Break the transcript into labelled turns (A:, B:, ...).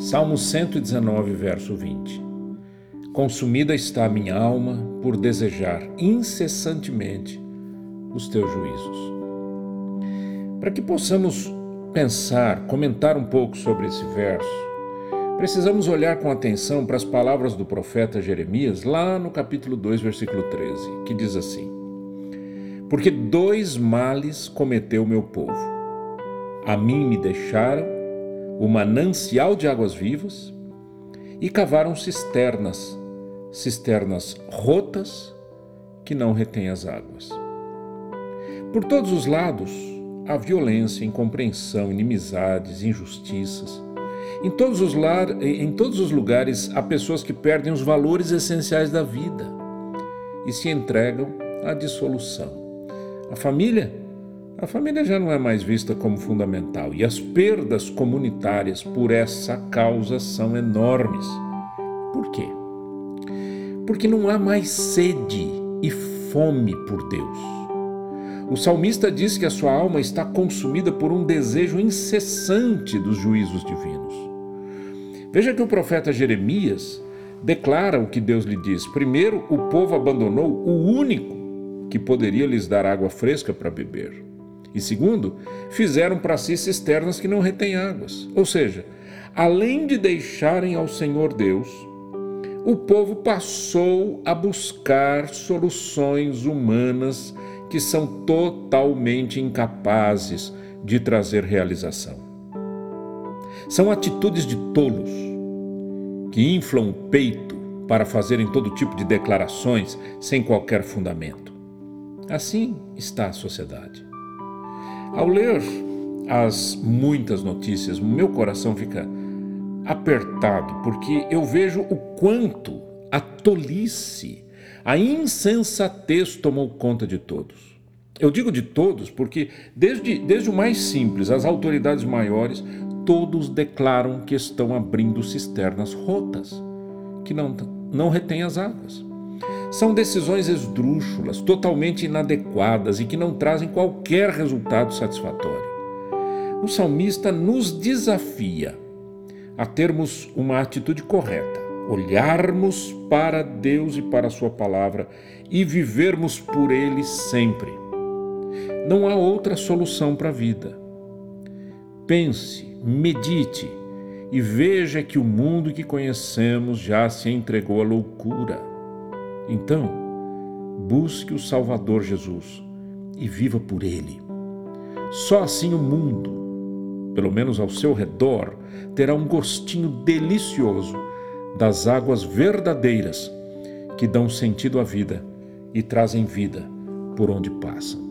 A: Salmo 119, verso 20. Consumida está a minha alma por desejar incessantemente os teus juízos. Para que possamos pensar, comentar um pouco sobre esse verso, precisamos olhar com atenção para as palavras do profeta Jeremias, lá no capítulo 2, versículo 13, que diz assim: Porque dois males cometeu meu povo. A mim me deixaram o manancial de águas vivas e cavaram cisternas, cisternas rotas que não retêm as águas. Por todos os lados, há violência, incompreensão, inimizades, injustiças. Em todos, os lar, em todos os lugares há pessoas que perdem os valores essenciais da vida e se entregam à dissolução. A família? A família já não é mais vista como fundamental e as perdas comunitárias por essa causa são enormes. Por quê? Porque não há mais sede e fome por Deus. O salmista diz que a sua alma está consumida por um desejo incessante dos juízos divinos. Veja que o profeta Jeremias declara o que Deus lhe diz. Primeiro, o povo abandonou o único que poderia lhes dar água fresca para beber. E segundo, fizeram para si cisternas que não retêm águas. Ou seja, além de deixarem ao Senhor Deus, o povo passou a buscar soluções humanas que são totalmente incapazes de trazer realização. São atitudes de tolos que inflam o peito para fazerem todo tipo de declarações sem qualquer fundamento. Assim está a sociedade. Ao ler as muitas notícias, meu coração fica apertado porque eu vejo o quanto a tolice a insensatez tomou conta de todos. Eu digo de todos porque, desde, desde o mais simples às autoridades maiores, todos declaram que estão abrindo cisternas rotas, que não, não retêm as águas. São decisões esdrúxulas, totalmente inadequadas e que não trazem qualquer resultado satisfatório. O salmista nos desafia a termos uma atitude correta olharmos para Deus e para Sua palavra e vivermos por Ele sempre. Não há outra solução para a vida. Pense, medite e veja que o mundo que conhecemos já se entregou à loucura. Então, busque o Salvador Jesus e viva por Ele. Só assim o mundo, pelo menos ao seu redor, terá um gostinho delicioso das águas verdadeiras que dão sentido à vida e trazem vida por onde passam.